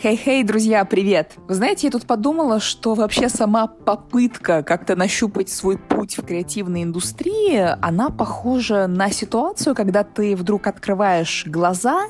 Хей-хей, друзья, привет! Вы знаете, я тут подумала, что вообще сама попытка как-то нащупать свой путь в креативной индустрии, она похожа на ситуацию, когда ты вдруг открываешь глаза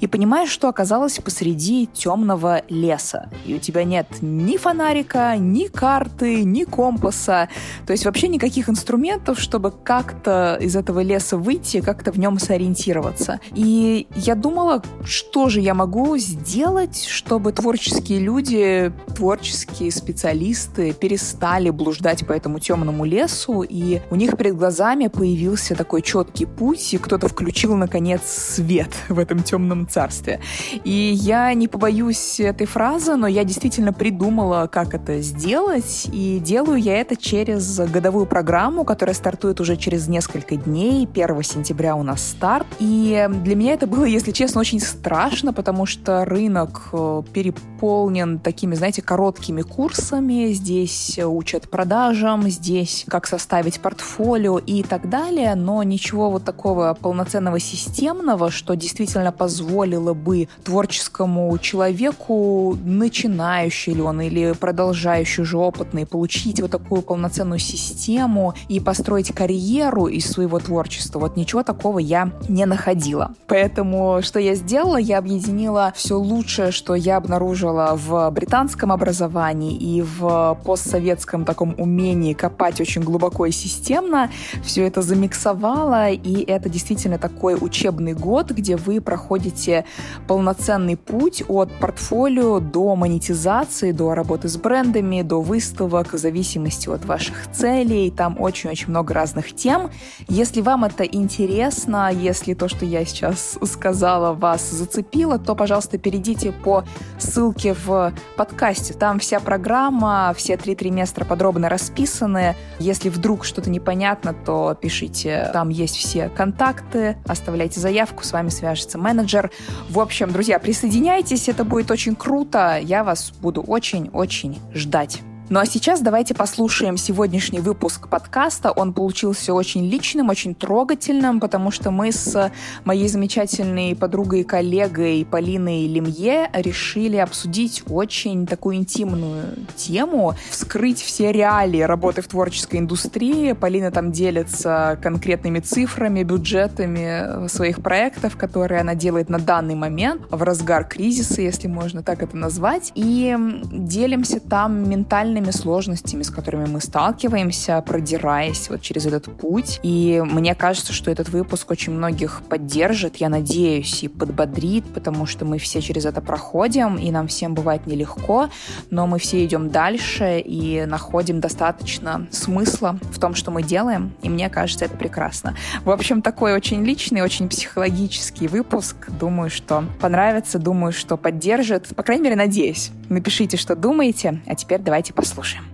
и понимаешь, что оказалась посреди темного леса. И у тебя нет ни фонарика, ни карты, ни компаса. То есть вообще никаких инструментов, чтобы как-то из этого леса выйти, как-то в нем сориентироваться. И я думала, что же я могу сделать, чтобы творческие люди, творческие специалисты перестали блуждать по этому темному лесу, и у них перед глазами появился такой четкий путь, и кто-то включил, наконец, свет в этом темном царстве. И я не побоюсь этой фразы, но я действительно придумала, как это сделать, и делаю я это через годовую программу, которая стартует уже через несколько дней. 1 сентября у нас старт. И для меня это было, если честно, очень страшно, потому что рынок э, переполнен такими, знаете, короткими курсами. Здесь учат продажам, здесь как составить портфолио и так далее, но ничего вот такого полноценного системного, что действительно позволило бы творческому человеку, начинающий ли он или продолжающий уже опытный, получить вот такую полноценную систему и построить карьеру из своего творчества. Вот ничего такого я не находила. Поэтому что я сделала? Я объединила все лучшее, что я обнаружила в британском образовании и в постсоветском таком умении копать очень глубоко и системно. Все это замиксовала, и это действительно такой учебный год, где вы проходите полноценный путь от портфолио до монетизации, до работы с брендами, до выставок, в зависимости от ваших целей. Там очень-очень много разных тем. Если вам это интересно, если то, что я сейчас сказала, вас зацепило, то, пожалуйста, перейдите по ссылки в подкасте. Там вся программа, все три триместра подробно расписаны. Если вдруг что-то непонятно, то пишите. Там есть все контакты, оставляйте заявку, с вами свяжется менеджер. В общем, друзья, присоединяйтесь, это будет очень круто. Я вас буду очень-очень ждать. Ну а сейчас давайте послушаем сегодняшний выпуск подкаста. Он получился очень личным, очень трогательным, потому что мы с моей замечательной подругой и коллегой Полиной Лемье решили обсудить очень такую интимную тему, вскрыть все реалии работы в творческой индустрии. Полина там делится конкретными цифрами, бюджетами своих проектов, которые она делает на данный момент, в разгар кризиса, если можно так это назвать. И делимся там ментальными реальными сложностями, с которыми мы сталкиваемся, продираясь вот через этот путь. И мне кажется, что этот выпуск очень многих поддержит, я надеюсь, и подбодрит, потому что мы все через это проходим, и нам всем бывает нелегко, но мы все идем дальше и находим достаточно смысла в том, что мы делаем, и мне кажется, это прекрасно. В общем, такой очень личный, очень психологический выпуск. Думаю, что понравится, думаю, что поддержит. По крайней мере, надеюсь. Напишите, что думаете, а теперь давайте послушаем послушаем.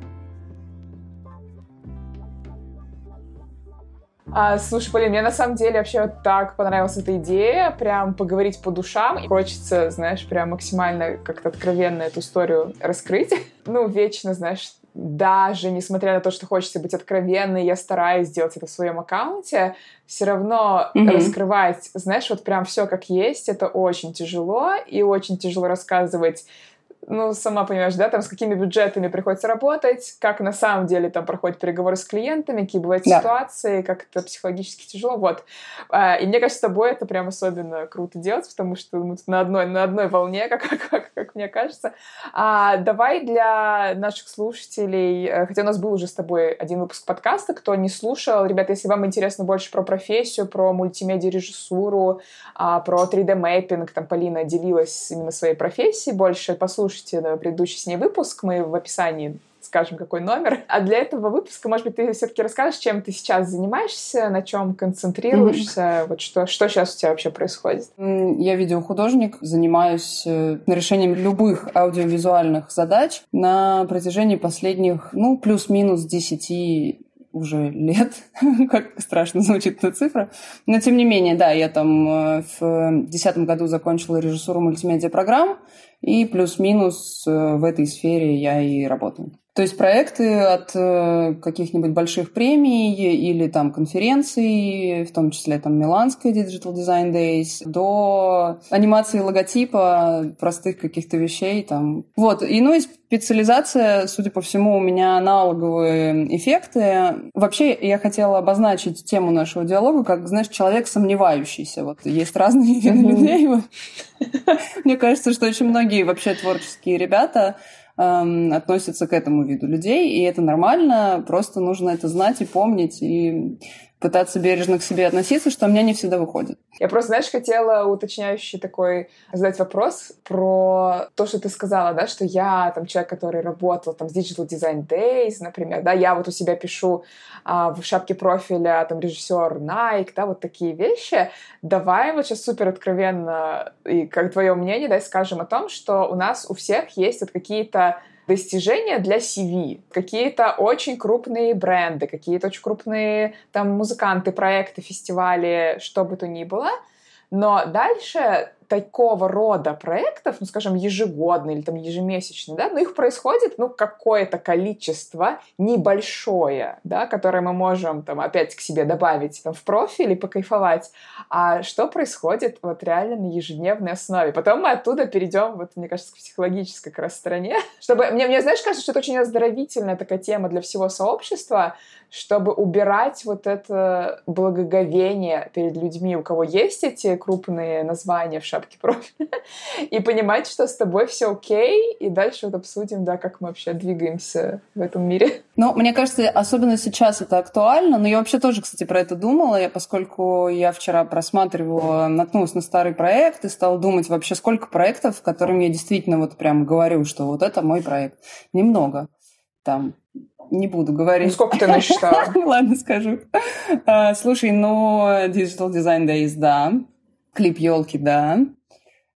А, слушай, Полин, мне на самом деле вообще так понравилась эта идея, прям поговорить по душам. И хочется, знаешь, прям максимально как-то откровенно эту историю раскрыть. Ну, вечно, знаешь, даже несмотря на то, что хочется быть откровенной, я стараюсь сделать это в своем аккаунте, все равно mm-hmm. раскрывать, знаешь, вот прям все как есть, это очень тяжело, и очень тяжело рассказывать ну, сама понимаешь, да, там с какими бюджетами приходится работать, как на самом деле там проходят переговоры с клиентами, какие бывают да. ситуации, как это психологически тяжело, вот. А, и мне кажется, с тобой это прям особенно круто делать, потому что мы тут на одной, на одной волне, как, как, как, как мне кажется. А, давай для наших слушателей, э, хотя у нас был уже с тобой один выпуск подкаста, кто не слушал, ребята, если вам интересно больше про профессию, про мультимедиа-режиссуру, а, про 3D-мэппинг, там Полина делилась именно своей профессией больше, послушайте послушайте да, предыдущий с ней выпуск, мы в описании скажем, какой номер. А для этого выпуска, может быть, ты все-таки расскажешь, чем ты сейчас занимаешься, на чем концентрируешься, mm-hmm. вот что, что сейчас у тебя вообще происходит? Я видеохудожник, занимаюсь э, решением любых аудиовизуальных задач на протяжении последних, ну, плюс-минус 10 уже лет, как страшно звучит эта цифра. Но тем не менее, да, я там э, в 2010 году закончила режиссуру мультимедиа программ, и плюс-минус э, в этой сфере я и работаю. То есть проекты от э, каких-нибудь больших премий или там конференций, в том числе там Миланская Digital Design Days, до анимации логотипа, простых каких-то вещей там. Вот. И ну и специализация, судя по всему, у меня аналоговые эффекты. Вообще, я хотела обозначить тему нашего диалога как, знаешь, человек сомневающийся. Вот есть разные виды людей. Мне кажется, что очень многие вообще творческие ребята эм, относятся к этому виду людей, и это нормально, просто нужно это знать и помнить, и пытаться бережно к себе относиться, что у меня не всегда выходит. Я просто, знаешь, хотела уточняющий такой задать вопрос про то, что ты сказала, да, что я там человек, который работал там с Digital Design Days, например, да, я вот у себя пишу а, в шапке профиля там режиссер Nike, да, вот такие вещи. Давай вот сейчас супер откровенно и как твое мнение, да, скажем о том, что у нас у всех есть вот какие-то достижения для CV, какие-то очень крупные бренды, какие-то очень крупные там музыканты, проекты, фестивали, что бы то ни было. Но дальше такого рода проектов, ну, скажем, ежегодно или там ежемесячно, да, но их происходит, ну, какое-то количество небольшое, да, которое мы можем там опять к себе добавить там в профиль и покайфовать. А что происходит вот реально на ежедневной основе? Потом мы оттуда перейдем, вот, мне кажется, к психологической как раз стороне, чтобы, мне, мне, знаешь, кажется, что это очень оздоровительная такая тема для всего сообщества, чтобы убирать вот это благоговение перед людьми, у кого есть эти крупные названия в шапке профиля, и понимать, что с тобой все окей, и дальше вот обсудим, да, как мы вообще двигаемся в этом мире. Ну, мне кажется, особенно сейчас это актуально, но я вообще тоже, кстати, про это думала, я, поскольку я вчера просматривала, наткнулась на старый проект и стала думать вообще, сколько проектов, которым я действительно вот прям говорю, что вот это мой проект. Немного. Там не буду говорить. Ну, сколько ты насчитала? Ладно, скажу. А, слушай, ну, Digital Design Days, да. Клип елки, да.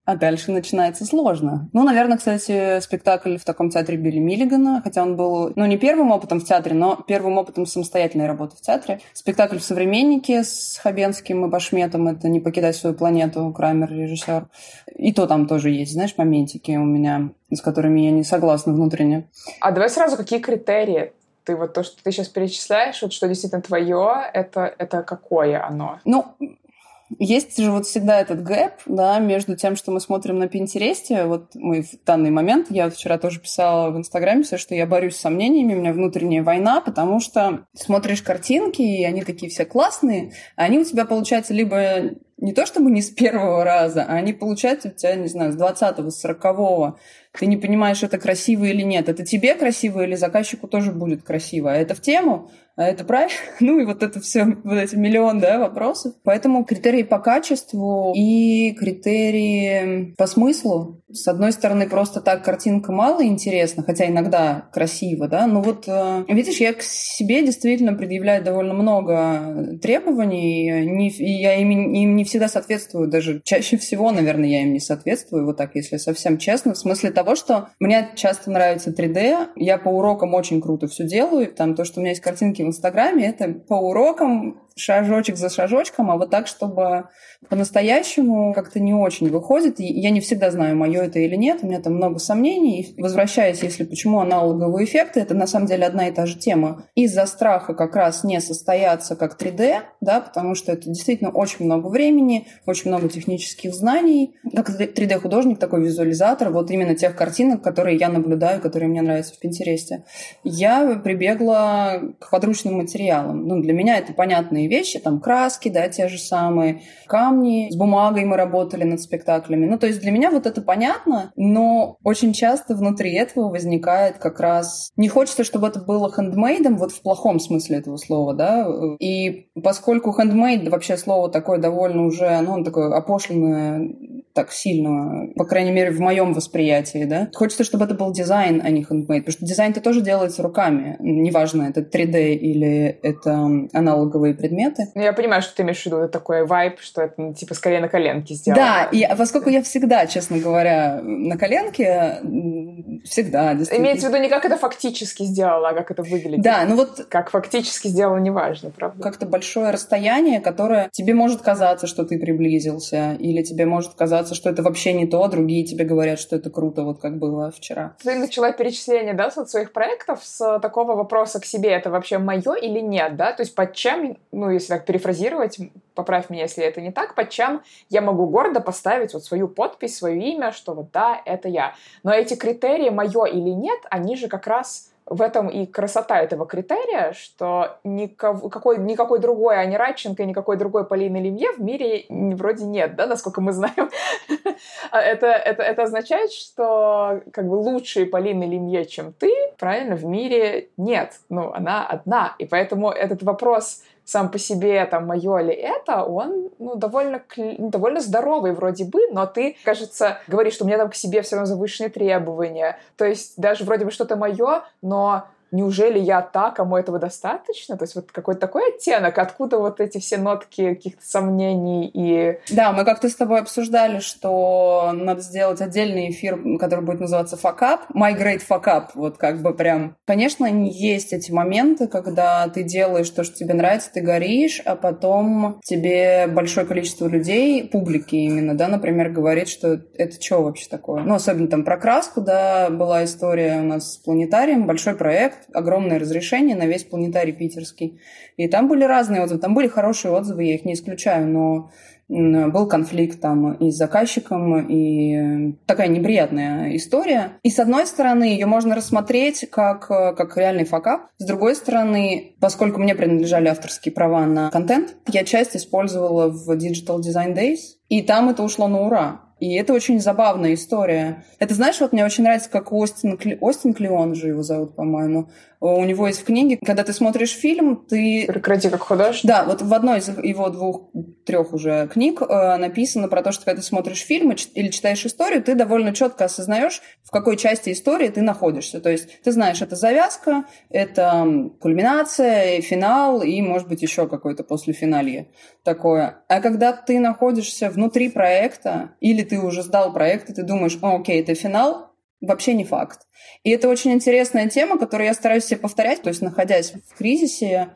А дальше начинается сложно. Ну, наверное, кстати, спектакль в таком театре Билли Миллигана, хотя он был, ну, не первым опытом в театре, но первым опытом самостоятельной работы в театре. Спектакль в «Современнике» с Хабенским и Башметом, это «Не покидать свою планету», Крамер, режиссер. И то там тоже есть, знаешь, моментики у меня, с которыми я не согласна внутренне. А давай сразу, какие критерии ты вот то, что ты сейчас перечисляешь, вот что действительно твое, это, это какое оно? Ну, есть же вот всегда этот гэп, да, между тем, что мы смотрим на Пинтересте. Вот мы в данный момент, я вчера тоже писала в Инстаграме все, что я борюсь с сомнениями, у меня внутренняя война, потому что смотришь картинки, и они такие все классные, а они у тебя, получается, либо не то чтобы не с первого раза, а они получаются у тебя, не знаю, с 20-го, с 40-го. Ты не понимаешь, это красиво или нет. Это тебе красиво или заказчику тоже будет красиво. А это в тему, а это правильно? Ну и вот это все, вот эти миллион да, вопросов. Поэтому критерии по качеству и критерии по смыслу. С одной стороны, просто так картинка мало интересна, хотя иногда красиво, да, но вот, э, видишь, я к себе действительно предъявляю довольно много требований, и я им, им не всегда соответствую, даже чаще всего, наверное, я им не соответствую, вот так, если совсем честно, в смысле того, что мне часто нравится 3D, я по урокам очень круто все делаю, там то, что у меня есть картинки в Инстаграме, это по урокам шажочек за шажочком, а вот так, чтобы по-настоящему как-то не очень выходит. И я не всегда знаю, мое это или нет. У меня там много сомнений. И возвращаясь, если почему аналоговые эффекты, это на самом деле одна и та же тема. Из-за страха как раз не состояться как 3D, да, потому что это действительно очень много времени, очень много технических знаний. Как 3D-художник, такой визуализатор, вот именно тех картинок, которые я наблюдаю, которые мне нравятся в Пинтересте, я прибегла к подручным материалам. Ну, для меня это понятные вещи, там краски, да, те же самые, камни, с бумагой мы работали над спектаклями. Ну, то есть для меня вот это понятно, но очень часто внутри этого возникает как раз... Не хочется, чтобы это было хендмейдом, вот в плохом смысле этого слова, да, и поскольку хендмейд вообще слово такое довольно уже, ну, такое опошленное так сильно, по крайней мере, в моем восприятии, да. Хочется, чтобы это был дизайн, а не хендмейд, потому что дизайн-то тоже делается руками. Неважно, это 3D или это аналоговые предметы. Ну, я понимаю, что ты имеешь в виду, это такой вайб, что это, ну, типа, скорее на коленке сделано. Да, и поскольку я всегда, честно говоря, на коленке, всегда, действительно. Имеется в виду не как это фактически сделала, а как это выглядит. Да, ну вот... Как фактически сделала, неважно, правда. Как-то большое расстояние, которое тебе может казаться, что ты приблизился, или тебе может казаться, что это вообще не то, другие тебе говорят, что это круто, вот как было вчера. Ты начала перечисление, да, вот своих проектов с такого вопроса к себе, это вообще мое или нет, да? То есть под чем, ну, если так перефразировать, поправь меня, если это не так, под чем я могу гордо поставить вот свою подпись, свое имя, что вот да, это я. Но эти критерии, мое или нет, они же как раз в этом и красота этого критерия, что никого, какой, никакой другой Ани Радченко, никакой другой Полины Лемье в мире вроде нет, да, насколько мы знаем. А это, это, это означает, что как бы лучшей Полины Лемье, чем ты, правильно, в мире нет. Ну, она одна. И поэтому этот вопрос сам по себе, там, мое ли это, он, ну, довольно, ну, довольно здоровый вроде бы, но ты, кажется, говоришь, что у меня там к себе все равно завышенные требования. То есть даже вроде бы что-то мое, но неужели я та, кому этого достаточно? То есть вот какой-то такой оттенок, откуда вот эти все нотки каких-то сомнений и... Да, мы как-то с тобой обсуждали, что надо сделать отдельный эфир, который будет называться «Факап», «My Great Факап», вот как бы прям. Конечно, есть эти моменты, когда ты делаешь то, что тебе нравится, ты горишь, а потом тебе большое количество людей, публики именно, да, например, говорит, что это что вообще такое? Ну, особенно там про краску, да, была история у нас с планетарием, большой проект, огромное разрешение на весь планетарий питерский. И там были разные отзывы, там были хорошие отзывы, я их не исключаю, но был конфликт там и с заказчиком, и такая неприятная история. И с одной стороны, ее можно рассмотреть как, как реальный факап. С другой стороны, поскольку мне принадлежали авторские права на контент, я часть использовала в Digital Design Days, и там это ушло на ура. И это очень забавная история. Это, знаешь, вот мне очень нравится, как Остин, Кли... Остин Клеон же его зовут, по-моему. У него есть в книге, когда ты смотришь фильм, ты... Прекрати как художник. Да, вот в одной из его двух, трех уже книг э, написано про то, что когда ты смотришь фильм или читаешь историю, ты довольно четко осознаешь, в какой части истории ты находишься. То есть ты знаешь, это завязка, это кульминация, финал и, может быть, еще какое-то послефиналье такое. А когда ты находишься внутри проекта, или ты уже сдал проект, и ты думаешь, о, окей, это финал, вообще не факт. И это очень интересная тема, которую я стараюсь себе повторять, то есть находясь в кризисе,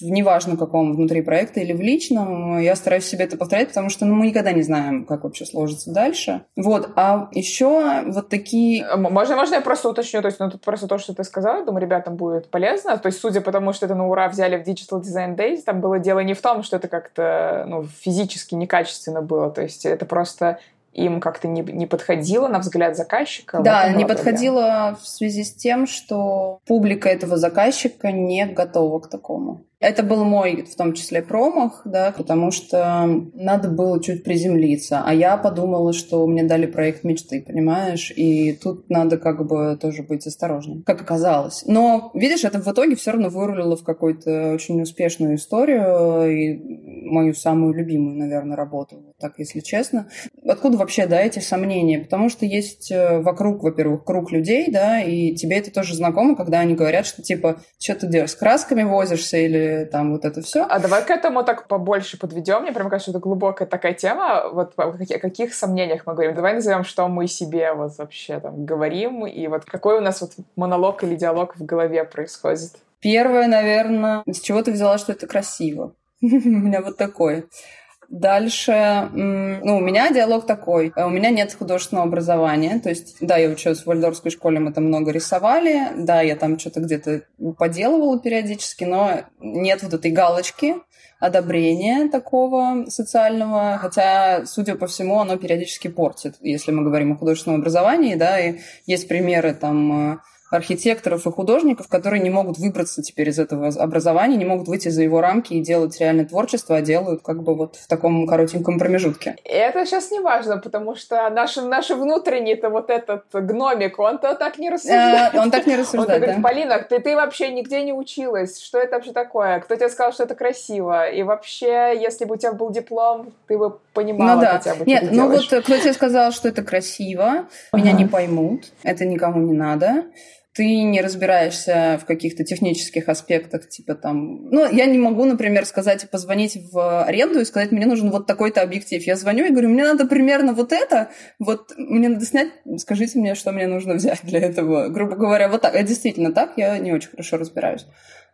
в неважно каком, внутри проекта или в личном, я стараюсь себе это повторять, потому что ну, мы никогда не знаем, как вообще сложится дальше. Вот, а еще вот такие... Можно, можно я просто уточню, то есть, ну, тут просто то, что ты сказала, думаю, ребятам будет полезно, то есть, судя по тому, что это на ура взяли в Digital Design Days, там было дело не в том, что это как-то, ну, физически некачественно было, то есть, это просто им как-то не, не подходило на взгляд заказчика. Да, не подходило в связи с тем, что публика этого заказчика не готова к такому. Это был мой, в том числе, промах, да, потому что надо было чуть приземлиться. А я подумала, что мне дали проект мечты, понимаешь? И тут надо как бы тоже быть осторожным, как оказалось. Но, видишь, это в итоге все равно вырулило в какую-то очень успешную историю и мою самую любимую, наверное, работу, так если честно. Откуда вообще, да, эти сомнения? Потому что есть э, вокруг, во-первых, круг людей, да, и тебе это тоже знакомо, когда они говорят, что типа, что ты делаешь, с красками возишься или там вот это все. А давай к этому так побольше подведем. Мне прям кажется, это глубокая такая тема. Вот о каких, каких сомнениях мы говорим? Давай назовем, что мы себе вот вообще там говорим, и вот какой у нас вот монолог или диалог в голове происходит. Первое, наверное, с чего ты взяла, что это красиво? У меня вот такое. Дальше, ну, у меня диалог такой. У меня нет художественного образования. То есть, да, я училась в Вальдорфской школе, мы там много рисовали. Да, я там что-то где-то поделывала периодически, но нет вот этой галочки одобрения такого социального, хотя, судя по всему, оно периодически портит, если мы говорим о художественном образовании, да, и есть примеры там архитекторов и художников, которые не могут выбраться теперь из этого образования, не могут выйти за его рамки и делать реальное творчество, а делают как бы вот в таком коротеньком промежутке. И это сейчас не важно, потому что наш, наш внутренний-то вот этот гномик, он-то так не рассуждает. А, он так не рассуждает, Он говорит, Полина, ты, ты вообще нигде не училась, что это вообще такое? Кто тебе сказал, что это красиво? И вообще, если бы у тебя был диплом, ты бы понимала ну, да. хотя бы, Нет, ну вот кто тебе сказал, что это красиво, меня не поймут, это никому не надо. Ты не разбираешься в каких-то технических аспектах, типа там... Ну, я не могу, например, сказать, позвонить в аренду и сказать, мне нужен вот такой-то объектив. Я звоню и говорю, мне надо примерно вот это, вот мне надо снять, скажите мне, что мне нужно взять для этого. Грубо говоря, вот так. Это действительно так, я не очень хорошо разбираюсь.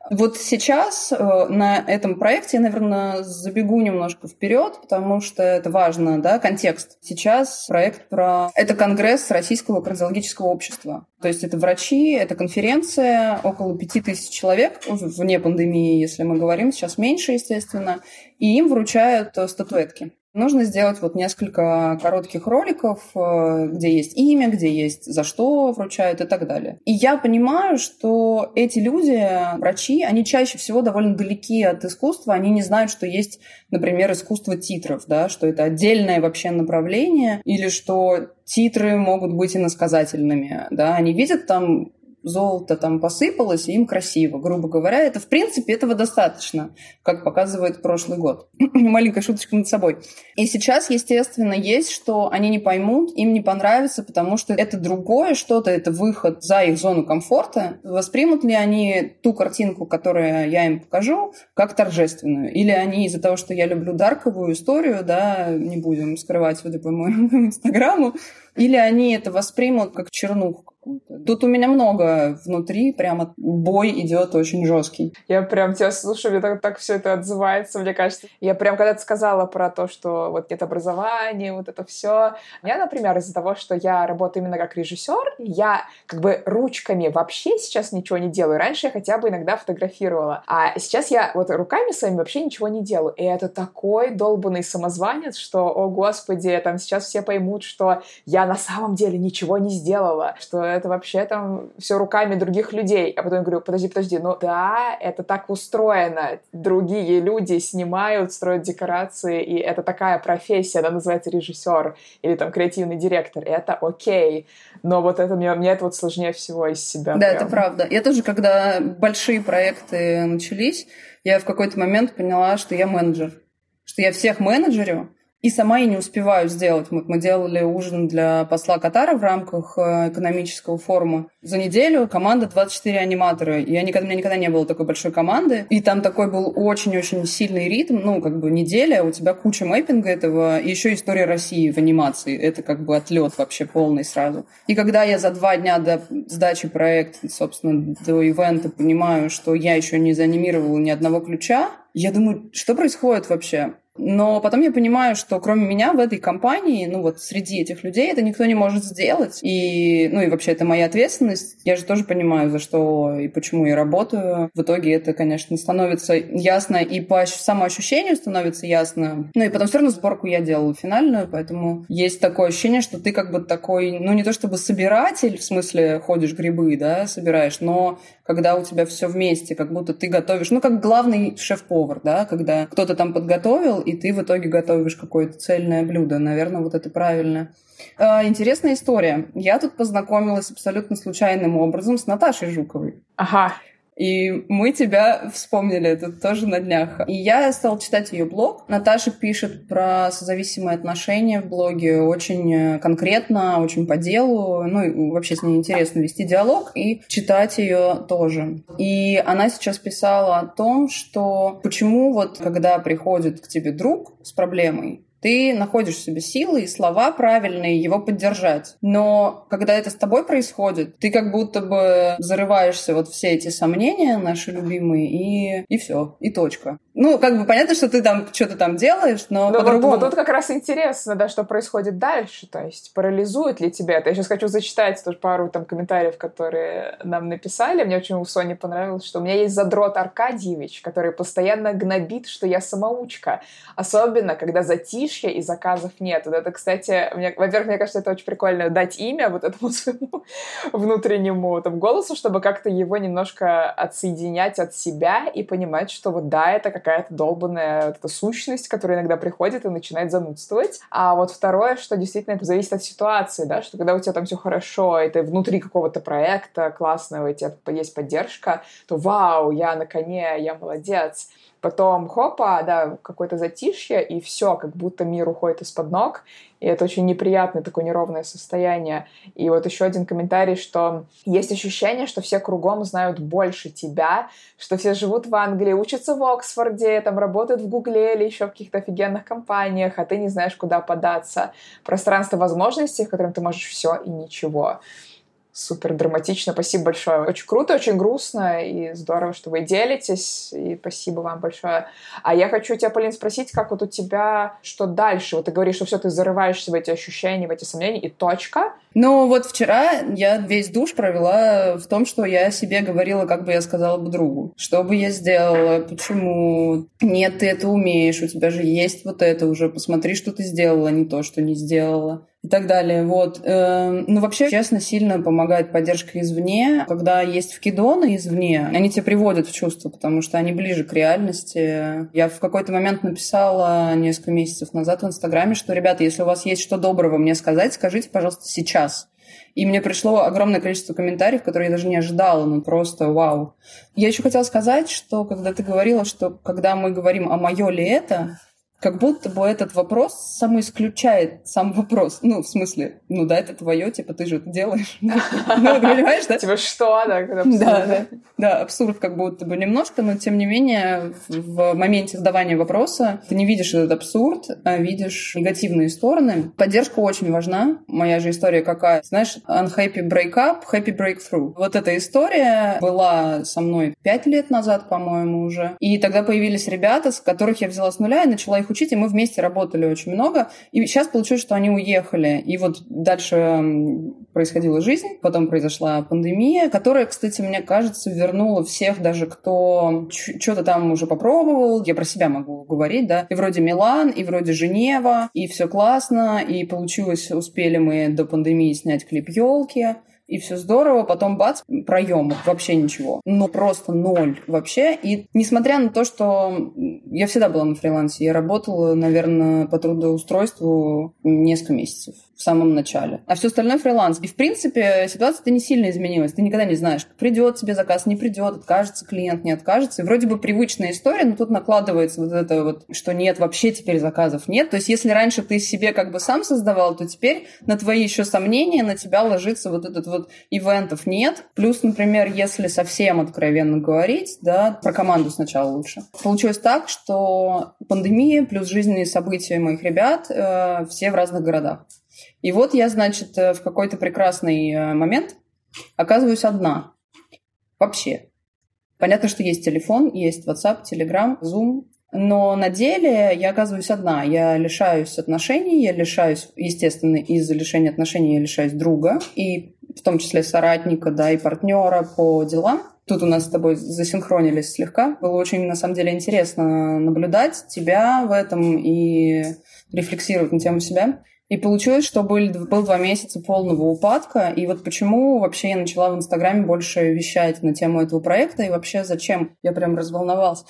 Вот сейчас э, на этом проекте я, наверное, забегу немножко вперед, потому что это важно, да, контекст. Сейчас проект про... Это конгресс Российского кардиологического общества. То есть это врачи, это конференция, около пяти тысяч человек, вне пандемии, если мы говорим, сейчас меньше, естественно, и им вручают э, статуэтки. Нужно сделать вот несколько коротких роликов, э, где есть имя, где есть за что вручают и так далее. И я понимаю, что эти люди, врачи, они чаще всего довольно далеки от искусства, они не знают, что есть, например, искусство титров, да, что это отдельное вообще направление, или что титры могут быть иносказательными, да, они видят там золото там посыпалось, и им красиво, грубо говоря. Это, в принципе, этого достаточно, как показывает прошлый год. Маленькая шуточка над собой. И сейчас, естественно, есть, что они не поймут, им не понравится, потому что это другое что-то, это выход за их зону комфорта. Воспримут ли они ту картинку, которую я им покажу, как торжественную? Или они из-за того, что я люблю дарковую историю, да, не будем скрывать, судя по моему инстаграму, или они это воспримут как чернуху какую-то. Тут у меня много внутри, прямо бой идет очень жесткий. Я прям тебя слушаю, мне так, так все это отзывается, мне кажется. Я прям когда ты сказала про то, что вот нет образования, вот это все. Я, например, из-за того, что я работаю именно как режиссер, я как бы ручками вообще сейчас ничего не делаю. Раньше я хотя бы иногда фотографировала. А сейчас я вот руками своими вообще ничего не делаю. И это такой долбанный самозванец, что, о господи, там сейчас все поймут, что я на самом деле ничего не сделала, что это вообще там все руками других людей. А потом я говорю, подожди, подожди, ну да, это так устроено. Другие люди снимают, строят декорации, и это такая профессия, она называется режиссер или там креативный директор. Это окей. Но вот это мне, мне это вот сложнее всего из себя. Да, прям. это правда. Я тоже, когда большие проекты начались, я в какой-то момент поняла, что я менеджер. Что я всех менеджерю, и сама я не успеваю сделать. Мы, мы делали ужин для посла Катара в рамках э, экономического форума. За неделю команда 24 аниматора. Я никогда, у меня никогда не было такой большой команды. И там такой был очень-очень сильный ритм. Ну, как бы неделя, у тебя куча мэппинга этого. И еще история России в анимации. Это как бы отлет вообще полный сразу. И когда я за два дня до сдачи проекта, собственно, до ивента понимаю, что я еще не заанимировала ни одного ключа, я думаю, что происходит вообще? Но потом я понимаю, что кроме меня в этой компании, ну вот среди этих людей это никто не может сделать. И, ну и вообще это моя ответственность. Я же тоже понимаю, за что и почему я работаю. В итоге это, конечно, становится ясно и по самоощущению становится ясно. Ну и потом все равно сборку я делала финальную, поэтому есть такое ощущение, что ты как бы такой, ну не то чтобы собиратель, в смысле ходишь грибы, да, собираешь, но когда у тебя все вместе, как будто ты готовишь, ну как главный шеф-повар, да, когда кто-то там подготовил, и ты в итоге готовишь какое-то цельное блюдо. Наверное, вот это правильно. Э, интересная история. Я тут познакомилась абсолютно случайным образом с Наташей Жуковой. Ага. И мы тебя вспомнили, это тоже на днях. И я стала читать ее блог. Наташа пишет про созависимые отношения в блоге очень э, конкретно, очень по делу. Ну, и вообще с ней интересно вести диалог и читать ее тоже. И она сейчас писала о том, что почему вот когда приходит к тебе друг с проблемой, ты находишь в себе силы и слова правильные его поддержать. Но когда это с тобой происходит, ты как будто бы зарываешься вот все эти сомнения наши любимые и, и все, и точка. Ну, как бы понятно, что ты там что-то там делаешь, но, но по-другому. Вот, вот тут как раз интересно, да, что происходит дальше, то есть парализует ли тебя это. Я сейчас хочу зачитать тоже пару там комментариев, которые нам написали. Мне очень у Сони понравилось, что у меня есть задрот Аркадьевич, который постоянно гнобит, что я самоучка. Особенно, когда затишье и заказов нет. Вот это, кстати, мне, во-первых, мне кажется, это очень прикольно дать имя вот этому своему внутреннему там голосу, чтобы как-то его немножко отсоединять от себя и понимать, что вот да, это какая-то долбанная вот эта сущность, которая иногда приходит и начинает занудствовать. А вот второе, что действительно это зависит от ситуации, да, что когда у тебя там все хорошо, и ты внутри какого-то проекта классного, и у тебя есть поддержка, то вау, я на коне, я молодец. Потом, хопа, да, какое-то затишье, и все, как будто мир уходит из-под ног. И это очень неприятное такое неровное состояние. И вот еще один комментарий, что есть ощущение, что все кругом знают больше тебя, что все живут в Англии, учатся в Оксфорде, там работают в Гугле или еще в каких-то офигенных компаниях, а ты не знаешь, куда податься. Пространство возможностей, в котором ты можешь все и ничего супер драматично. Спасибо большое. Очень круто, очень грустно и здорово, что вы делитесь. И спасибо вам большое. А я хочу тебя, Полин, спросить, как вот у тебя, что дальше? Вот ты говоришь, что все, ты зарываешься в эти ощущения, в эти сомнения, и точка. Ну, вот вчера я весь душ провела в том, что я себе говорила, как бы я сказала бы другу. Что бы я сделала, почему? Нет, ты это умеешь, у тебя же есть вот это уже. Посмотри, что ты сделала, не то, что не сделала и так далее. Вот. Эм, ну, вообще, честно, сильно помогает поддержка извне. Когда есть вкидоны извне, они тебя приводят в чувство, потому что они ближе к реальности. Я в какой-то момент написала несколько месяцев назад в Инстаграме, что, ребята, если у вас есть что доброго мне сказать, скажите, пожалуйста, сейчас. И мне пришло огромное количество комментариев, которые я даже не ожидала, ну просто вау. Я еще хотела сказать, что когда ты говорила, что когда мы говорим, а мое ли это, как будто бы этот вопрос самоисключает сам вопрос. Ну, в смысле, ну да, это твое, типа, ты же это делаешь. Ну, понимаешь, да? Типа, что, да? Да, да, абсурд как будто бы немножко, но тем не менее в моменте задавания вопроса ты не видишь этот абсурд, а видишь негативные стороны. Поддержка очень важна. Моя же история какая? Знаешь, unhappy breakup, happy breakthrough. Вот эта история была со мной пять лет назад, по-моему, уже. И тогда появились ребята, с которых я взяла с нуля и начала их учить, и мы вместе работали очень много. И сейчас получилось, что они уехали. И вот дальше происходила жизнь, потом произошла пандемия, которая, кстати, мне кажется, вернула всех, даже кто что-то там уже попробовал. Я про себя могу говорить, да. И вроде Милан, и вроде Женева, и все классно, и получилось, успели мы до пандемии снять клип елки и все здорово, потом бац, проем, вообще ничего. Ну, просто ноль вообще. И несмотря на то, что я всегда была на фрилансе, я работала, наверное, по трудоустройству несколько месяцев в самом начале. А все остальное фриланс. И, в принципе, ситуация-то не сильно изменилась. Ты никогда не знаешь, придет тебе заказ, не придет, откажется клиент, не откажется. И вроде бы привычная история, но тут накладывается вот это вот, что нет, вообще теперь заказов нет. То есть, если раньше ты себе как бы сам создавал, то теперь на твои еще сомнения на тебя ложится вот этот вот ивентов нет. Плюс, например, если совсем откровенно говорить, да, про команду сначала лучше. Получилось так, что пандемия плюс жизненные события моих ребят э, все в разных городах. И вот я, значит, э, в какой-то прекрасный э, момент оказываюсь одна. Вообще. Понятно, что есть телефон, есть WhatsApp, Telegram, Zoom, но на деле я оказываюсь одна. Я лишаюсь отношений, я лишаюсь, естественно, из-за лишения отношений я лишаюсь друга, и в том числе соратника, да, и партнера по делам. Тут у нас с тобой засинхронились слегка. Было очень, на самом деле, интересно наблюдать тебя в этом и рефлексировать на тему себя. И получилось, что был, был два месяца полного упадка. И вот почему вообще я начала в Инстаграме больше вещать на тему этого проекта, и вообще зачем я прям разволновалась.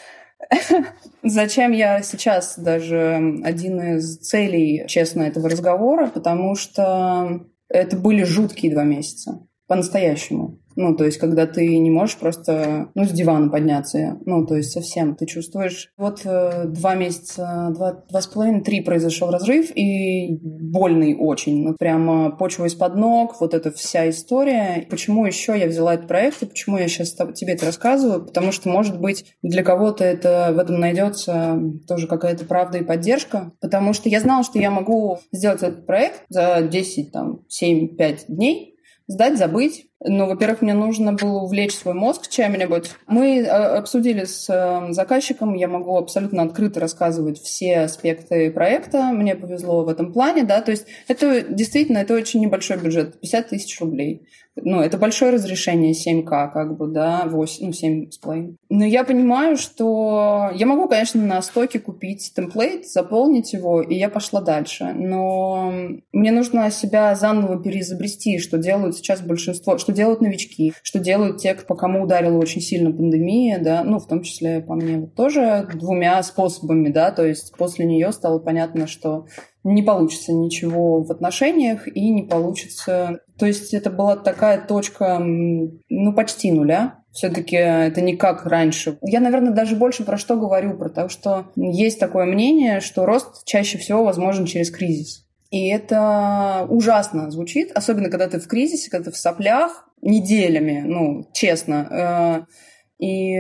Зачем я сейчас даже один из целей, честно, этого разговора, потому что это были жуткие два месяца. По-настоящему. Ну, то есть, когда ты не можешь просто, ну, с дивана подняться. Ну, то есть, совсем. Ты чувствуешь... Вот э, два месяца, два, два с половиной, три произошел разрыв, и больный очень. Ну, прямо почва из-под ног, вот эта вся история. Почему еще я взяла этот проект, и почему я сейчас тебе это рассказываю? Потому что, может быть, для кого-то это в этом найдется тоже какая-то правда и поддержка. Потому что я знала, что я могу сделать этот проект за 10, там, 7-5 дней, сдать, забыть, ну, во-первых, мне нужно было увлечь свой мозг чем-нибудь. Мы э, обсудили с э, заказчиком, я могу абсолютно открыто рассказывать все аспекты проекта. Мне повезло в этом плане, да, то есть это действительно, это очень небольшой бюджет, 50 тысяч рублей ну, это большое разрешение 7К, как бы, да, 8, ну, 7,5. Но я понимаю, что я могу, конечно, на стоке купить темплейт, заполнить его, и я пошла дальше. Но мне нужно себя заново переизобрести, что делают сейчас большинство, что делают новички, что делают те, по кому ударила очень сильно пандемия, да, ну, в том числе по мне вот тоже двумя способами, да, то есть после нее стало понятно, что не получится ничего в отношениях и не получится... То есть это была такая точка, ну, почти нуля. Все-таки это не как раньше. Я, наверное, даже больше про что говорю, про то, что есть такое мнение, что рост чаще всего возможен через кризис. И это ужасно звучит, особенно когда ты в кризисе, когда ты в соплях неделями, ну, честно. Э, и,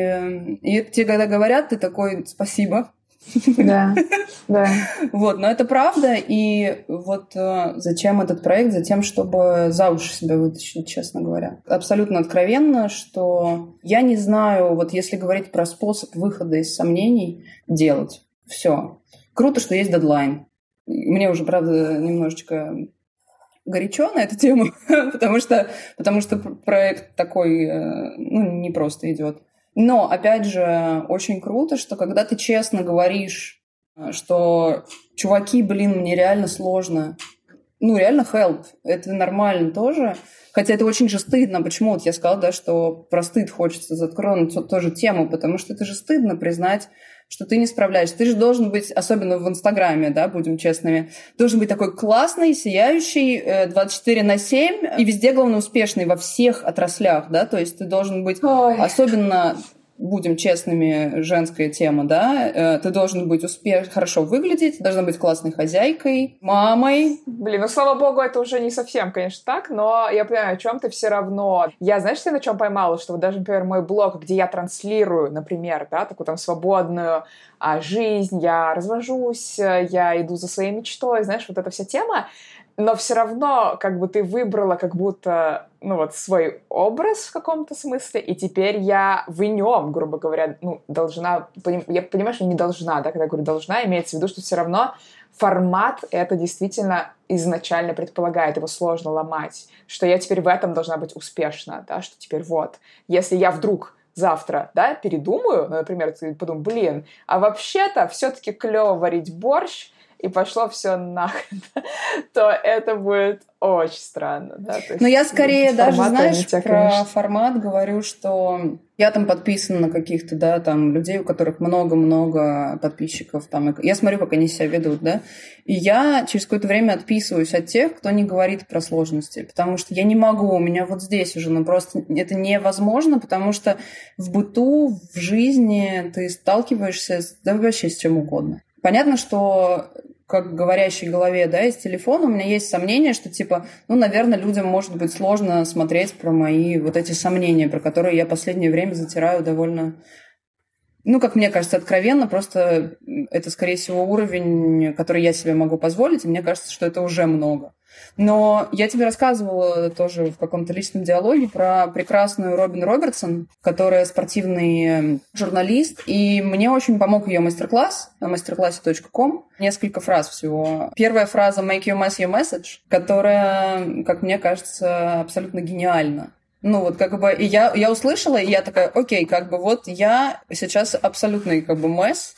и тебе когда говорят, ты такой, спасибо, да, да. Вот, но это правда, и вот э, зачем этот проект? Затем, чтобы за уши себя вытащить, честно говоря. Абсолютно откровенно, что я не знаю, вот если говорить про способ выхода из сомнений, делать. Все. Круто, что есть дедлайн. Мне уже, правда, немножечко горячо на эту тему, потому что, потому что проект такой, э, ну, не просто идет. Но, опять же, очень круто, что когда ты честно говоришь, э, что чуваки, блин, мне реально сложно, ну, реально help, это нормально тоже. Хотя это очень же стыдно. Почему вот я сказала, да, что про стыд хочется затронуть тоже тему, потому что это же стыдно признать, что ты не справляешься. Ты же должен быть, особенно в Инстаграме, да, будем честными, должен быть такой классный, сияющий, 24 э, на 7, и везде, главное, успешный во всех отраслях, да, то есть ты должен быть Ой. особенно будем честными, женская тема, да, э, ты должен быть успеш... хорошо выглядеть, должна быть классной хозяйкой, мамой. Блин, ну, слава богу, это уже не совсем, конечно, так, но я понимаю, о чем ты все равно. Я, знаешь, я на чем поймала, что вот даже, например, мой блог, где я транслирую, например, да, такую там свободную а, жизнь, я развожусь, я иду за своей мечтой, знаешь, вот эта вся тема, но все равно как бы ты выбрала как будто, ну вот, свой образ в каком-то смысле, и теперь я в нем, грубо говоря, ну, должна, я понимаю, что не должна, да, когда я говорю должна, имеется в виду, что все равно формат это действительно изначально предполагает, его сложно ломать, что я теперь в этом должна быть успешна, да, что теперь вот, если я вдруг завтра, да, передумаю, ну, например, подумаю, блин, а вообще-то все-таки клево варить борщ, и пошло все нахрен, то это будет очень странно. Да? Но я скорее даже, знаешь, тебя, про конечно... формат говорю, что я там подписана на каких-то, да, там, людей, у которых много-много подписчиков. Там, я смотрю, как они себя ведут, да. И я через какое-то время отписываюсь от тех, кто не говорит про сложности. Потому что я не могу, у меня вот здесь уже, ну просто это невозможно, потому что в быту, в жизни ты сталкиваешься с, да, вообще с чем угодно. Понятно, что как говорящей голове, да, из телефона, у меня есть сомнение, что, типа, ну, наверное, людям может быть сложно смотреть про мои вот эти сомнения, про которые я последнее время затираю довольно ну, как мне кажется, откровенно, просто это, скорее всего, уровень, который я себе могу позволить, и мне кажется, что это уже много. Но я тебе рассказывала тоже в каком-то личном диалоге про прекрасную Робин Робертсон, которая спортивный журналист, и мне очень помог ее мастер-класс на masterclass.com. Несколько фраз всего. Первая фраза «Make your mess your message», которая, как мне кажется, абсолютно гениальна. Ну, вот как бы, и я, я услышала, и я такая, окей, как бы вот я сейчас абсолютный как бы месс,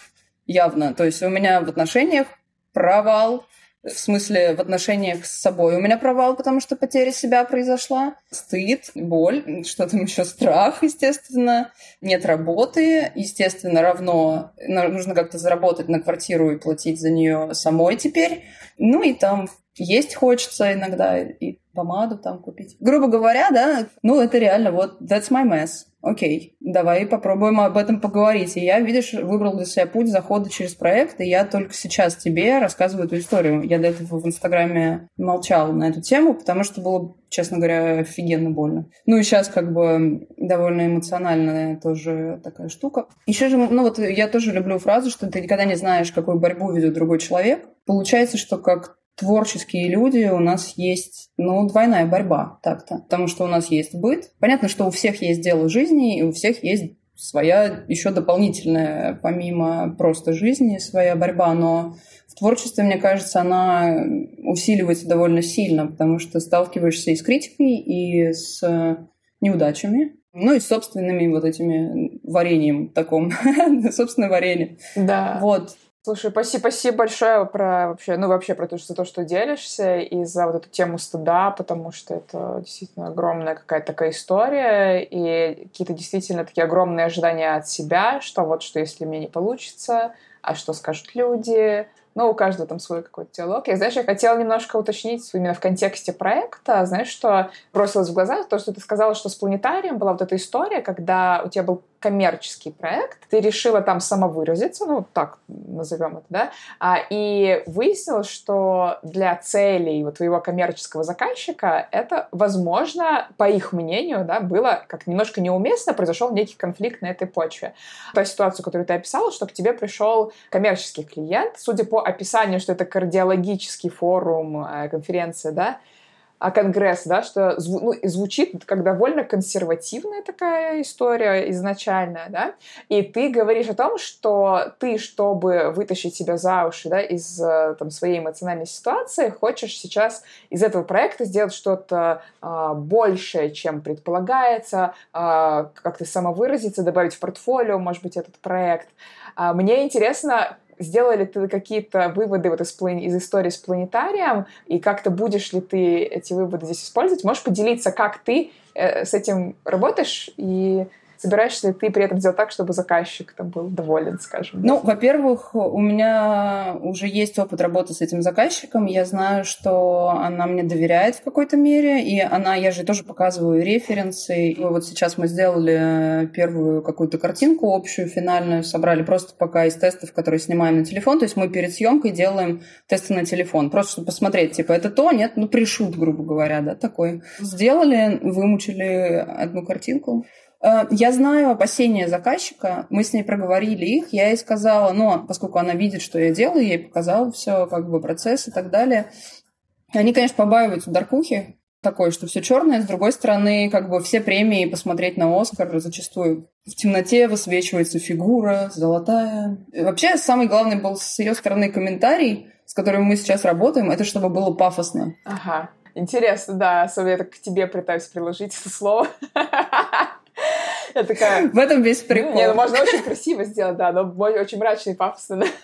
явно. То есть у меня в отношениях провал, в смысле, в отношениях с собой у меня провал, потому что потеря себя произошла. Стыд, боль, что там еще, страх, естественно. Нет работы, естественно, равно нужно как-то заработать на квартиру и платить за нее самой теперь. Ну и там есть хочется иногда и помаду там купить. Грубо говоря, да, ну это реально вот that's my mess. Окей, давай попробуем об этом поговорить. И я, видишь, выбрал для себя путь захода через проект, и я только сейчас тебе рассказываю эту историю. Я до этого в Инстаграме молчала на эту тему, потому что было, честно говоря, офигенно больно. Ну и сейчас как бы довольно эмоциональная тоже такая штука. Еще же, ну вот я тоже люблю фразу, что ты никогда не знаешь, какую борьбу ведет другой человек. Получается, что как творческие люди, у нас есть, ну, двойная борьба так-то. Потому что у нас есть быт. Понятно, что у всех есть дело жизни, и у всех есть своя еще дополнительная, помимо просто жизни, своя борьба. Но в творчестве, мне кажется, она усиливается довольно сильно, потому что сталкиваешься и с критикой, и с неудачами, ну и с собственными вот этими вареньем таком, собственное варенье. Да. Вот. Слушай, спасибо, спасибо большое про вообще, ну вообще про то, что то, что делишься, и за вот эту тему стыда, потому что это действительно огромная какая-то такая история, и какие-то действительно такие огромные ожидания от себя, что вот что если мне не получится, а что скажут люди, но у каждого там свой какой-то диалог. Я, знаешь, я хотела немножко уточнить именно в контексте проекта, знаешь, что бросилось в глаза, то, что ты сказала, что с планетарием была вот эта история, когда у тебя был коммерческий проект, ты решила там самовыразиться, ну, так назовем это, да, а, и выяснилось, что для целей вот твоего коммерческого заказчика это, возможно, по их мнению, да, было как немножко неуместно, произошел некий конфликт на этой почве. Та ситуация, которую ты описала, что к тебе пришел коммерческий клиент, судя по описанию, что это кардиологический форум, э, конференция, да, а Конгресс, да, что ну, звучит как довольно консервативная такая история изначально, да, и ты говоришь о том, что ты, чтобы вытащить себя за уши, да, из э, там, своей эмоциональной ситуации, хочешь сейчас из этого проекта сделать что-то э, большее, чем предполагается, э, как-то самовыразиться, добавить в портфолио, может быть, этот проект. Э, мне интересно, сделали ты какие-то выводы вот из, плани- из истории с планетарием, и как-то будешь ли ты эти выводы здесь использовать? Можешь поделиться, как ты э, с этим работаешь и Собираешься ли ты при этом сделать так, чтобы заказчик там был доволен, скажем? Ну, во-первых, у меня уже есть опыт работы с этим заказчиком. Я знаю, что она мне доверяет в какой-то мере, и она, я же тоже показываю референсы. И вот сейчас мы сделали первую какую-то картинку общую, финальную, собрали просто пока из тестов, которые снимаем на телефон. То есть мы перед съемкой делаем тесты на телефон, просто чтобы посмотреть, типа, это то, нет, ну, пришут, грубо говоря, да, такой. Сделали, вымучили одну картинку. Э, я знаю опасения заказчика, мы с ней проговорили их, я ей сказала, но поскольку она видит, что я делаю, я ей показала все, как бы процесс и так далее. Они, конечно, побаиваются даркухи, такой, что все черное, с другой стороны, как бы все премии посмотреть на Оскар зачастую в темноте высвечивается фигура золотая. И вообще, самый главный был с ее стороны комментарий, с которым мы сейчас работаем, это чтобы было пафосно. Ага. Интересно, да, особенно я так к тебе пытаюсь приложить это слово. Я такая... В этом весь прикол. Не, ну можно очень красиво сделать, да, но очень мрачно и пафосно.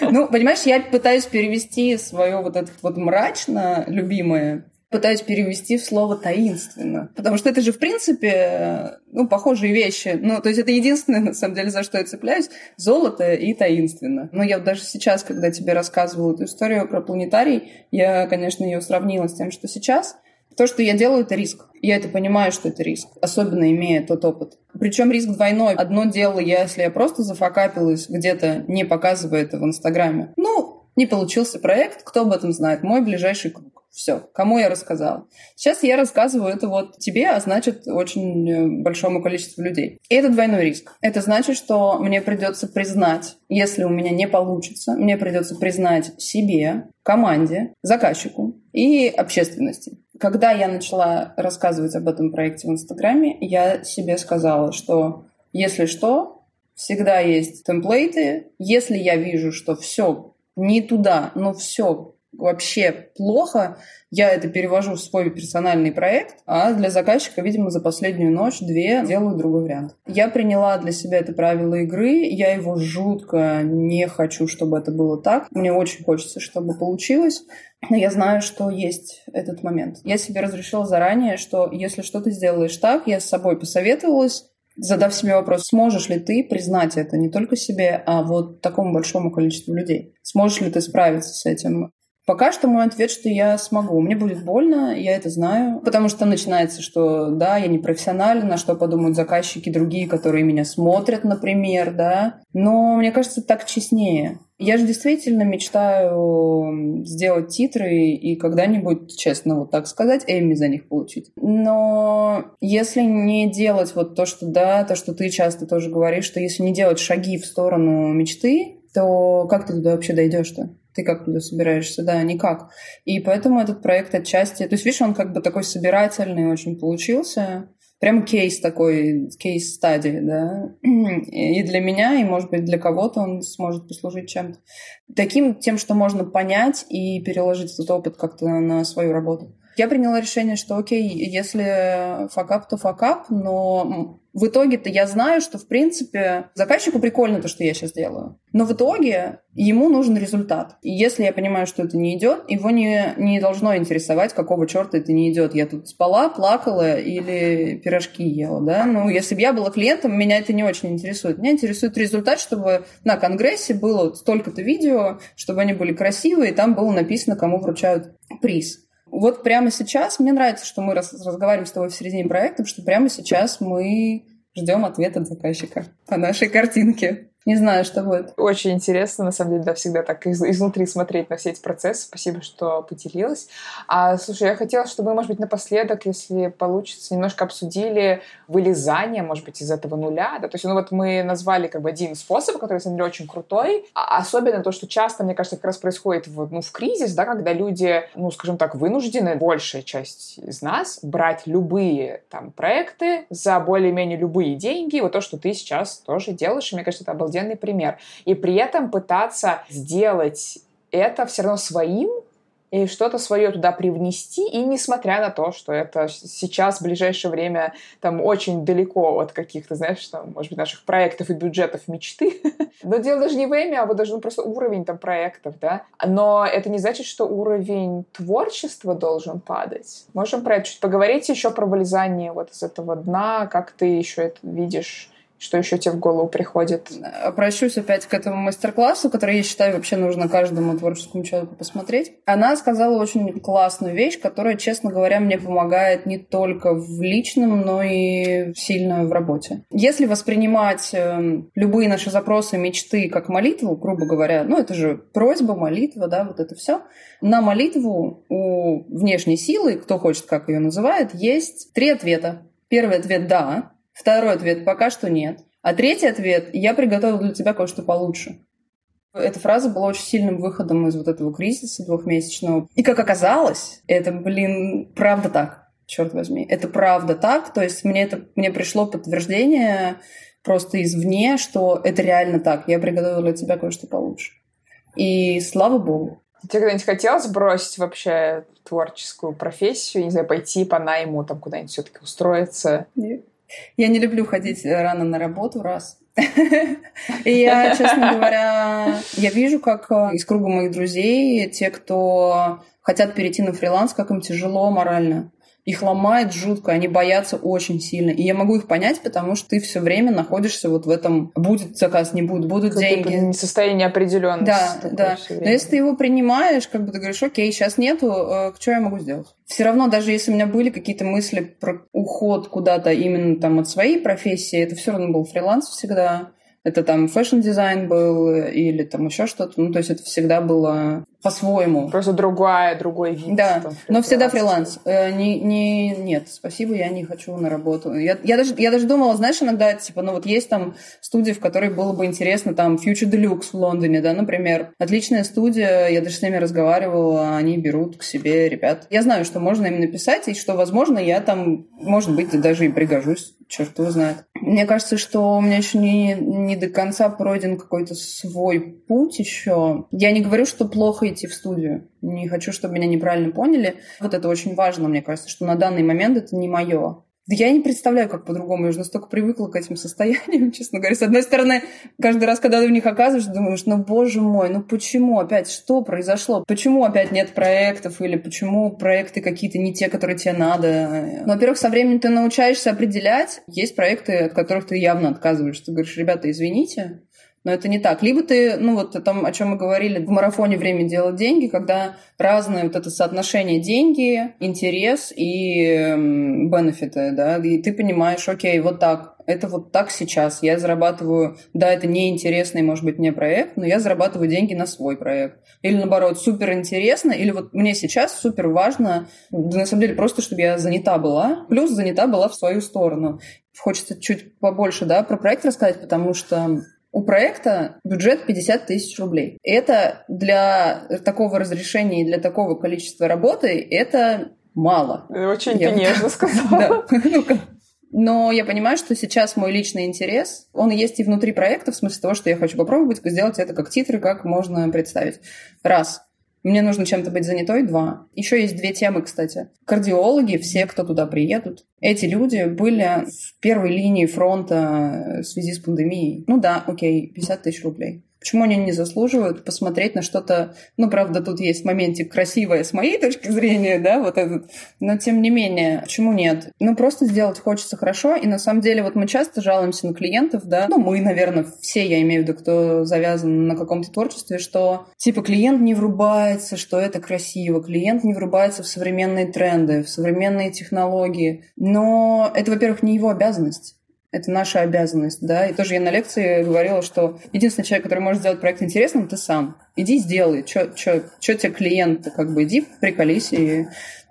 Ну, понимаешь, я пытаюсь перевести свое вот это вот мрачно любимое пытаюсь перевести в слово таинственно. Потому что это же, в принципе, ну, похожие вещи. Ну, то есть это единственное, на самом деле, за что я цепляюсь. Золото и таинственно. Но я даже сейчас, когда тебе рассказывала эту историю про планетарий, я, конечно, ее сравнила с тем, что сейчас. То, что я делаю, это риск. Я это понимаю, что это риск, особенно имея тот опыт. Причем риск двойной. Одно дело, если я просто зафакапилась где-то, не показывая это в Инстаграме. Ну, не получился проект, кто об этом знает? Мой ближайший круг. Все, кому я рассказала. Сейчас я рассказываю это вот тебе, а значит очень э, большому количеству людей. И это двойной риск. Это значит, что мне придется признать, если у меня не получится, мне придется признать себе, команде, заказчику и общественности. Когда я начала рассказывать об этом проекте в Инстаграме, я себе сказала, что если что, всегда есть темплейты. Если я вижу, что все не туда, но все вообще плохо, я это перевожу в свой персональный проект, а для заказчика, видимо, за последнюю ночь-две делаю другой вариант. Я приняла для себя это правило игры, я его жутко не хочу, чтобы это было так. Мне очень хочется, чтобы получилось. Но я знаю, что есть этот момент. Я себе разрешила заранее, что если что-то сделаешь так, я с собой посоветовалась, задав себе вопрос, сможешь ли ты признать это не только себе, а вот такому большому количеству людей? Сможешь ли ты справиться с этим? Пока что мой ответ, что я смогу. Мне будет больно, я это знаю. Потому что начинается, что да, я не профессиональна, что подумают заказчики другие, которые меня смотрят, например, да. Но мне кажется, так честнее. Я же действительно мечтаю сделать титры и когда-нибудь, честно, вот так сказать, Эми за них получить. Но если не делать вот то, что да, то, что ты часто тоже говоришь, что если не делать шаги в сторону мечты, то как ты туда вообще дойдешь-то? Ты как туда собираешься, да, никак. И поэтому этот проект отчасти, то есть, видишь, он как бы такой собирательный очень получился, прям кейс такой, case study, да, и для меня, и, может быть, для кого-то он сможет послужить чем-то. Таким, тем, что можно понять и переложить этот опыт как-то на свою работу. Я приняла решение, что окей, если факап, то факап, но в итоге-то я знаю, что, в принципе, заказчику прикольно то, что я сейчас делаю. Но в итоге ему нужен результат. И если я понимаю, что это не идет, его не, не должно интересовать, какого черта это не идет. Я тут спала, плакала или пирожки ела, да? Ну, если бы я была клиентом, меня это не очень интересует. Меня интересует результат, чтобы на конгрессе было столько-то видео, чтобы они были красивые, и там было написано, кому вручают приз. Вот прямо сейчас, мне нравится, что мы разговариваем с тобой в середине проекта, потому что прямо сейчас мы ждем ответ от заказчика по нашей картинке. Не знаю, что будет. Очень интересно, на самом деле, да, всегда так из- изнутри смотреть на все эти процессы. Спасибо, что поделилась. А, слушай, я хотела, чтобы мы, может быть, напоследок, если получится, немножко обсудили вылезание, может быть, из этого нуля. Да? То есть, ну вот мы назвали как бы один способ, который, на самом деле, очень крутой. А особенно то, что часто, мне кажется, как раз происходит в, ну, в кризис, да, когда люди, ну, скажем так, вынуждены, большая часть из нас, брать любые там проекты за более-менее любые деньги. Вот то, что ты сейчас тоже делаешь, и мне кажется, это обалденно обалденный пример. И при этом пытаться сделать это все равно своим, и что-то свое туда привнести, и несмотря на то, что это сейчас, в ближайшее время, там очень далеко от каких-то, знаешь, там, может быть, наших проектов и бюджетов мечты. Но дело даже не в эме, а вот даже ну, просто уровень там проектов, да. Но это не значит, что уровень творчества должен падать. Можем про это чуть поговорить еще про вылезание вот из этого дна, как ты еще это видишь что еще тебе в голову приходит? Обращусь опять к этому мастер-классу, который, я считаю, вообще нужно каждому творческому человеку посмотреть. Она сказала очень классную вещь, которая, честно говоря, мне помогает не только в личном, но и сильно в работе. Если воспринимать э, любые наши запросы, мечты как молитву, грубо говоря, ну это же просьба, молитва, да, вот это все. На молитву у внешней силы, кто хочет, как ее называет, есть три ответа. Первый ответ «да», Второй ответ – пока что нет. А третий ответ – я приготовил для тебя кое-что получше. Эта фраза была очень сильным выходом из вот этого кризиса двухмесячного. И как оказалось, это, блин, правда так, черт возьми. Это правда так, то есть мне, это, мне пришло подтверждение просто извне, что это реально так. Я приготовила для тебя кое-что получше. И слава богу. Тебе когда-нибудь хотелось бросить вообще творческую профессию, не знаю, пойти по найму, там куда-нибудь все-таки устроиться? Нет. Я не люблю ходить рано на работу, раз. И я, честно говоря, я вижу, как э, из круга моих друзей, те, кто хотят перейти на фриланс, как им тяжело морально их ломает жутко, они боятся очень сильно. И я могу их понять, потому что ты все время находишься вот в этом будет заказ, не будет, будут деньги. Состояние определенности. Да, да. Но если ты его принимаешь, как бы ты говоришь, окей, сейчас нету, э, что я могу сделать? Все равно, даже если у меня были какие-то мысли про уход куда-то именно там от своей профессии, это все равно был фриланс всегда. Это там fashion-дизайн был или там еще что-то. Ну, то есть это всегда было по-своему. Просто другая, другой вид. Да, там, но всегда фриланс. Э, не, не, нет, спасибо, я не хочу на работу. Я, я, даже, я даже думала, знаешь, иногда, типа, ну вот есть там студии, в которой было бы интересно, там, Future Deluxe в Лондоне, да, например. Отличная студия, я даже с ними разговаривала, они берут к себе ребят. Я знаю, что можно им написать, и что, возможно, я там, может быть, даже и пригожусь, черт его знает. Мне кажется, что у меня еще не, не до конца пройден какой-то свой путь еще. Я не говорю, что плохо идти в студию. Не хочу, чтобы меня неправильно поняли. Вот это очень важно, мне кажется, что на данный момент это не мое. Да я не представляю, как по-другому. Я уже настолько привыкла к этим состояниям, честно говоря. С одной стороны, каждый раз, когда ты в них оказываешься, думаешь, ну, боже мой, ну почему опять? Что произошло? Почему опять нет проектов? Или почему проекты какие-то не те, которые тебе надо? Ну, во-первых, со временем ты научаешься определять. Есть проекты, от которых ты явно отказываешься. Ты говоришь, ребята, извините, но это не так. Либо ты, ну вот о том, о чем мы говорили, в марафоне время делать деньги, когда разное вот это соотношение деньги, интерес и бенефиты, да, и ты понимаешь, окей, вот так, это вот так сейчас. Я зарабатываю, да, это неинтересный, может быть, мне проект, но я зарабатываю деньги на свой проект. Или наоборот, супер интересно, или вот мне сейчас супер важно, да, на самом деле, просто, чтобы я занята была, плюс занята была в свою сторону. Хочется чуть побольше, да, про проект рассказать, потому что у проекта бюджет 50 тысяч рублей. Это для такого разрешения и для такого количества работы это мало. Очень я... нежно сказала. Но я понимаю, что сейчас мой личный интерес, он есть и внутри проекта, в смысле того, что я хочу попробовать сделать это как титры, как можно представить. Раз. Мне нужно чем-то быть занятой, два. Еще есть две темы, кстати. Кардиологи, все, кто туда приедут, эти люди были в первой линии фронта в связи с пандемией. Ну да, окей, 50 тысяч рублей. Почему они не заслуживают посмотреть на что-то, ну, правда, тут есть моментик красивое с моей точки зрения, да, вот этот, но тем не менее, почему нет? Ну, просто сделать хочется хорошо, и на самом деле вот мы часто жалуемся на клиентов, да, ну, мы, наверное, все, я имею в виду, кто завязан на каком-то творчестве, что, типа, клиент не врубается, что это красиво, клиент не врубается в современные тренды, в современные технологии, но это, во-первых, не его обязанность. Это наша обязанность, да. И тоже я на лекции говорила, что единственный человек, который может сделать проект интересным, ты сам. Иди сделай. Что тебе клиент, как бы иди приколись и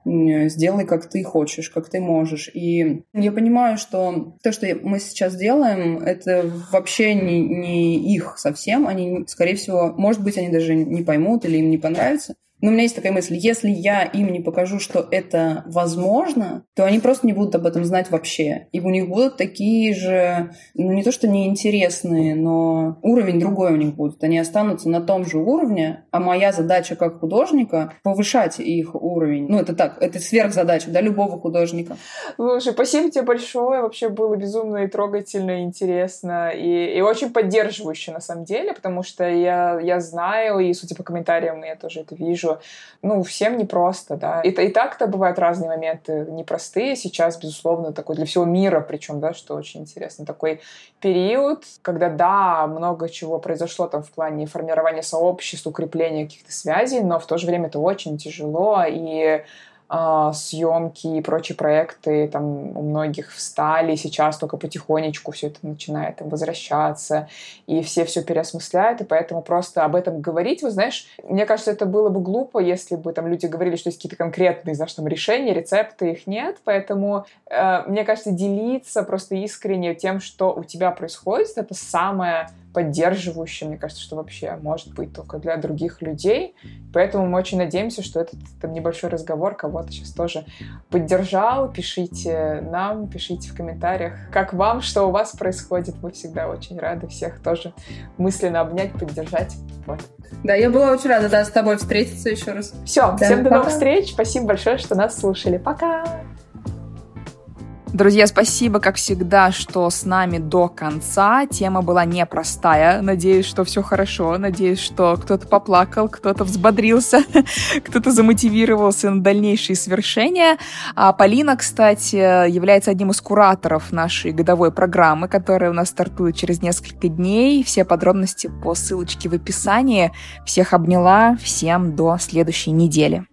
сделай, как ты хочешь, как ты можешь. И я понимаю, что то, что мы сейчас делаем, это вообще не, не их совсем. Они, скорее всего, может быть, они даже не поймут или им не понравится. Но у меня есть такая мысль, если я им не покажу, что это возможно, то они просто не будут об этом знать вообще. И у них будут такие же, ну не то что неинтересные, но уровень другой у них будет. Они останутся на том же уровне, а моя задача как художника повышать их уровень. Ну это так, это сверхзадача, да, любого художника. Слушай, спасибо тебе большое. Вообще было безумно и трогательно, и интересно, и, и очень поддерживающе на самом деле, потому что я, я знаю, и судя по комментариям, я тоже это вижу, ну, всем непросто, да. И, и так-то бывают разные моменты непростые. Сейчас, безусловно, такой для всего мира, причем, да, что очень интересно, такой период, когда, да, много чего произошло там в плане формирования сообществ, укрепления каких-то связей, но в то же время это очень тяжело, и съемки и прочие проекты там у многих встали, сейчас только потихонечку все это начинает там, возвращаться, и все все переосмысляют, и поэтому просто об этом говорить, вы знаешь, мне кажется, это было бы глупо, если бы там люди говорили, что есть какие-то конкретные, знаешь, там решения, рецепты, их нет, поэтому э, мне кажется, делиться просто искренне тем, что у тебя происходит, это самое поддерживающим, мне кажется, что вообще может быть только для других людей. Поэтому мы очень надеемся, что этот там, небольшой разговор кого-то сейчас тоже поддержал. Пишите нам, пишите в комментариях, как вам, что у вас происходит. Мы всегда очень рады всех тоже мысленно обнять, поддержать. Вот. Да, я была очень рада да, с тобой встретиться еще раз. Все, да, всем до новых встреч. Спасибо большое, что нас слушали. Пока! Друзья, спасибо, как всегда, что с нами до конца. Тема была непростая. Надеюсь, что все хорошо. Надеюсь, что кто-то поплакал, кто-то взбодрился, кто-то замотивировался на дальнейшие свершения. А Полина, кстати, является одним из кураторов нашей годовой программы, которая у нас стартует через несколько дней. Все подробности по ссылочке в описании. Всех обняла. Всем до следующей недели.